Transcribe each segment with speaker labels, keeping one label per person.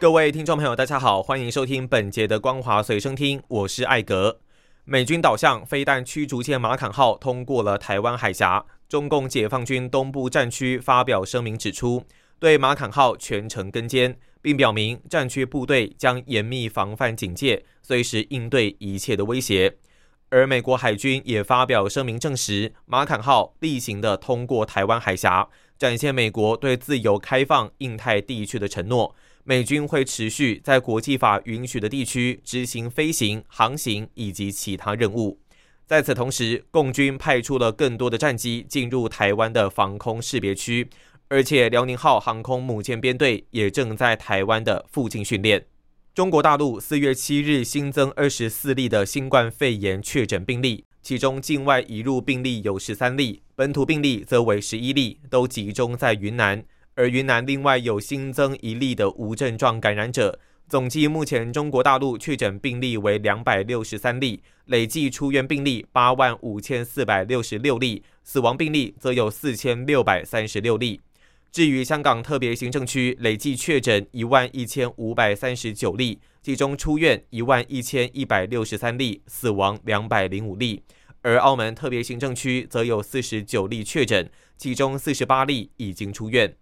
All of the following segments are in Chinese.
Speaker 1: 各位听众朋友，大家好，欢迎收听本节的《光华随身听》，我是艾格。美军导向飞弹驱逐舰马坎号通过了台湾海峡。中共解放军东部战区发表声明指出，对马坎号全程跟监，并表明战区部队将严密防范警戒，随时应对一切的威胁。而美国海军也发表声明证实，马坎号例行的通过台湾海峡，展现美国对自由开放印太地区的承诺。美军会持续在国际法允许的地区执行飞行、航行以及其他任务。在此同时，共军派出了更多的战机进入台湾的防空识别区，而且辽宁号航空母舰编队也正在台湾的附近训练。中国大陆四月七日新增二十四例的新冠肺炎确诊病例，其中境外移入病例有十三例，本土病例则为十一例，都集中在云南。而云南另外有新增一例的无症状感染者。总计目前中国大陆确诊病例为两百六十三例，累计出院病例八万五千四百六十六例，死亡病例则有四千六百三十六例。至于香港特别行政区，累计确诊一万一千五百三十九例，其中出院一万一千一百六十三例，死亡两百零五例。而澳门特别行政区则有四十九例确诊，其中四十八例已经出院。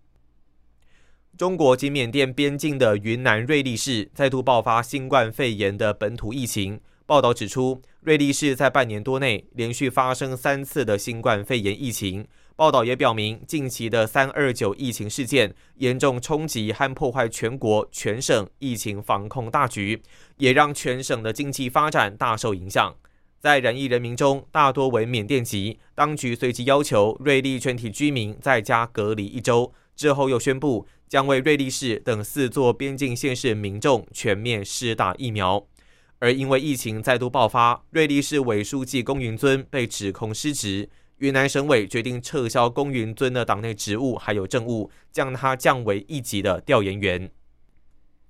Speaker 1: 中国及缅甸边境的云南瑞丽市再度爆发新冠肺炎的本土疫情。报道指出，瑞丽市在半年多内连续发生三次的新冠肺炎疫情。报道也表明，近期的三二九疫情事件严重冲击和破坏全国全省疫情防控大局，也让全省的经济发展大受影响。在染疫人民中，大多为缅甸籍。当局随即要求瑞丽全体居民在家隔离一周，之后又宣布。将为瑞丽市等四座边境县市民众全面施打疫苗，而因为疫情再度爆发，瑞丽市委书记龚云尊被指控失职，云南省委决定撤销龚云尊的党内职务还有政务，将他降为一级的调研员。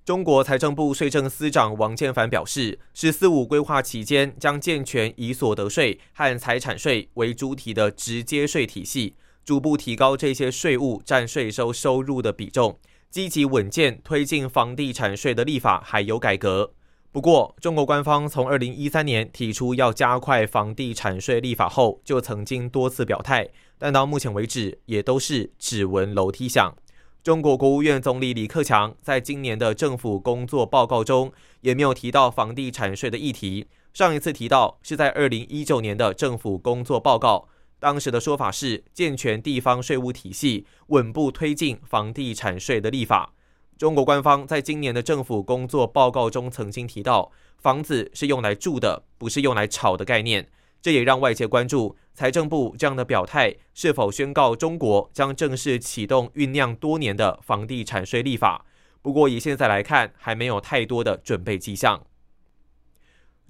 Speaker 1: 中国财政部税政司长王建凡表示，“十四五”规划期间将健全以所得税和财产税为主体的直接税体系。逐步提高这些税务占税收收入的比重，积极稳健推进房地产税的立法还有改革。不过，中国官方从二零一三年提出要加快房地产税立法后，就曾经多次表态，但到目前为止也都是只闻楼梯响。中国国务院总理李克强在今年的政府工作报告中也没有提到房地产税的议题，上一次提到是在二零一九年的政府工作报告。当时的说法是健全地方税务体系，稳步推进房地产税的立法。中国官方在今年的政府工作报告中曾经提到，房子是用来住的，不是用来炒的概念。这也让外界关注财政部这样的表态是否宣告中国将正式启动酝酿多年的房地产税立法。不过以现在来看，还没有太多的准备迹象。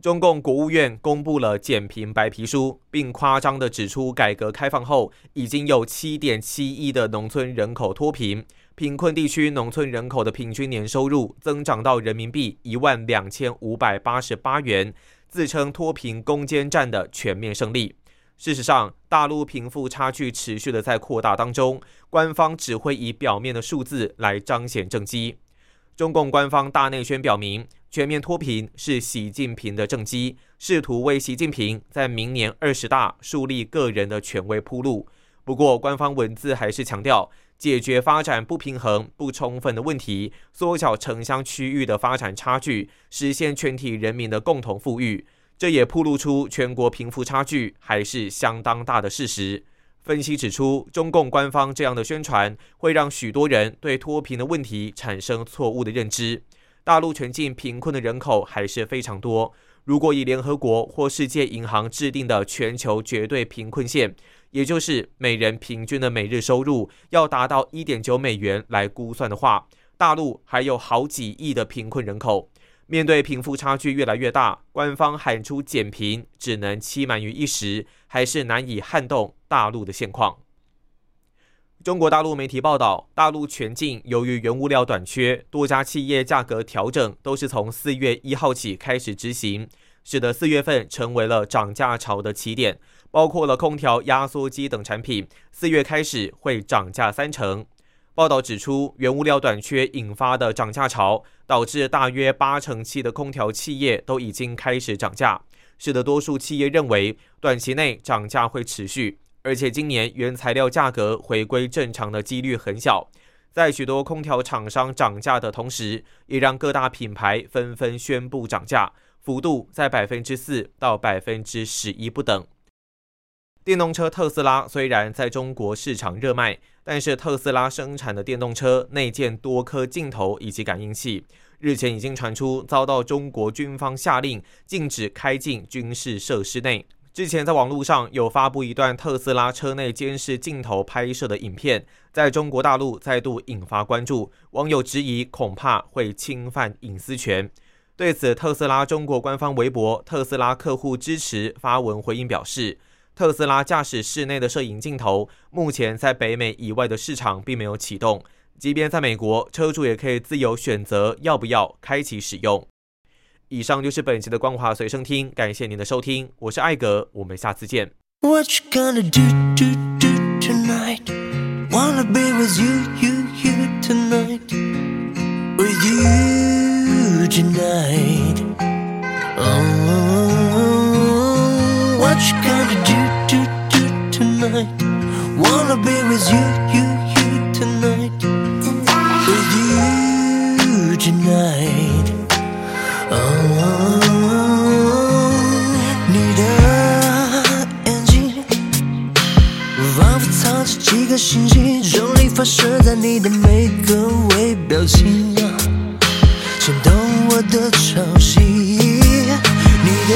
Speaker 1: 中共国务院公布了减贫白皮书，并夸张地指出，改革开放后已经有七点七亿的农村人口脱贫，贫困地区农村人口的平均年收入增长到人民币一万两千五百八十八元，自称脱贫攻坚战的全面胜利。事实上，大陆贫富差距持续的在扩大当中，官方只会以表面的数字来彰显政绩。中共官方大内宣表明。全面脱贫是习近平的政绩，试图为习近平在明年二十大树立个人的权威铺路。不过，官方文字还是强调，解决发展不平衡不充分的问题，缩小城乡区域的发展差距，实现全体人民的共同富裕。这也铺露出全国贫富差距还是相当大的事实。分析指出，中共官方这样的宣传会让许多人对脱贫的问题产生错误的认知。大陆全境贫困的人口还是非常多。如果以联合国或世界银行制定的全球绝对贫困线，也就是每人平均的每日收入要达到一点九美元来估算的话，大陆还有好几亿的贫困人口。面对贫富差距越来越大，官方喊出减贫，只能期满于一时，还是难以撼动大陆的现况。中国大陆媒体报道，大陆全境由于原物料短缺，多家企业价格调整都是从四月一号起开始执行，使得四月份成为了涨价潮的起点。包括了空调、压缩机等产品，四月开始会涨价三成。报道指出，原物料短缺引发的涨价潮，导致大约八成七的空调企业都已经开始涨价，使得多数企业认为短期内涨价会持续，而且今年原材料价格回归正常的几率很小。在许多空调厂商涨价的同时，也让各大品牌纷纷宣布涨价，幅度在百分之四到百分之十一不等。电动车特斯拉虽然在中国市场热卖，但是特斯拉生产的电动车内建多颗镜头以及感应器，日前已经传出遭到中国军方下令禁止开进军事设施内。之前在网络上有发布一段特斯拉车内监视镜头拍摄的影片，在中国大陆再度引发关注，网友质疑恐怕会侵犯隐私权。对此，特斯拉中国官方微博“特斯拉客户支持”发文回应表示。特斯拉驾驶室内的摄影镜头，目前在北美以外的市场并没有启动。即便在美国，车主也可以自由选择要不要开启使用。以上就是本期的光华随身听，感谢您的收听，我是艾格，我们下次见。Tonight. With you tonight. Oh, 你的眼睛仿佛藏着几颗星星，重力发射在你的每个微表情，牵动我的潮汐。你的。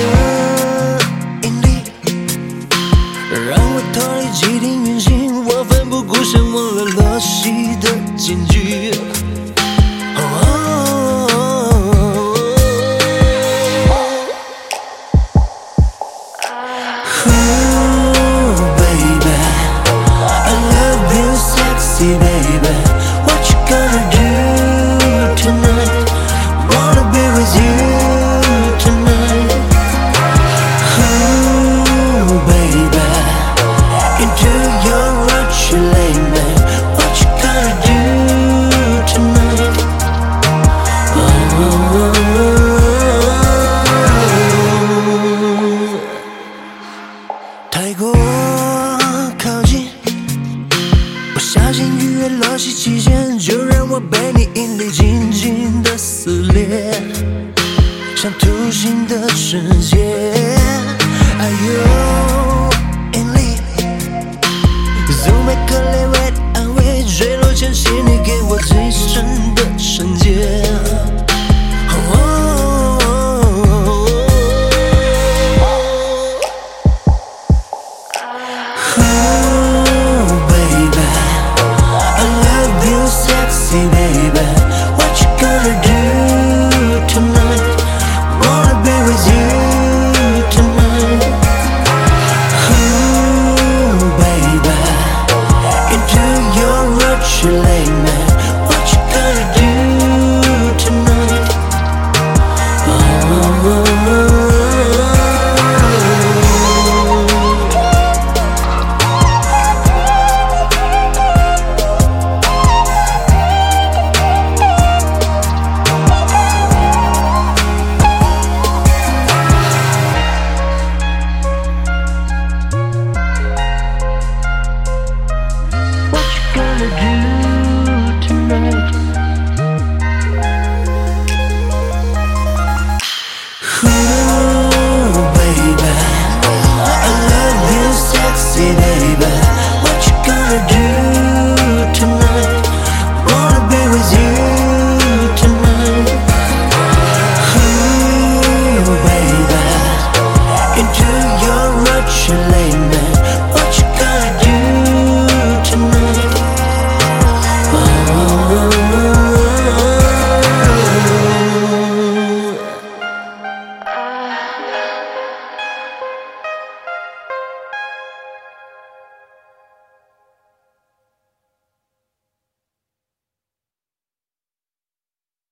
Speaker 1: 让我脱离既定原型，我奋不顾身忘了落西的禁忌。像图形的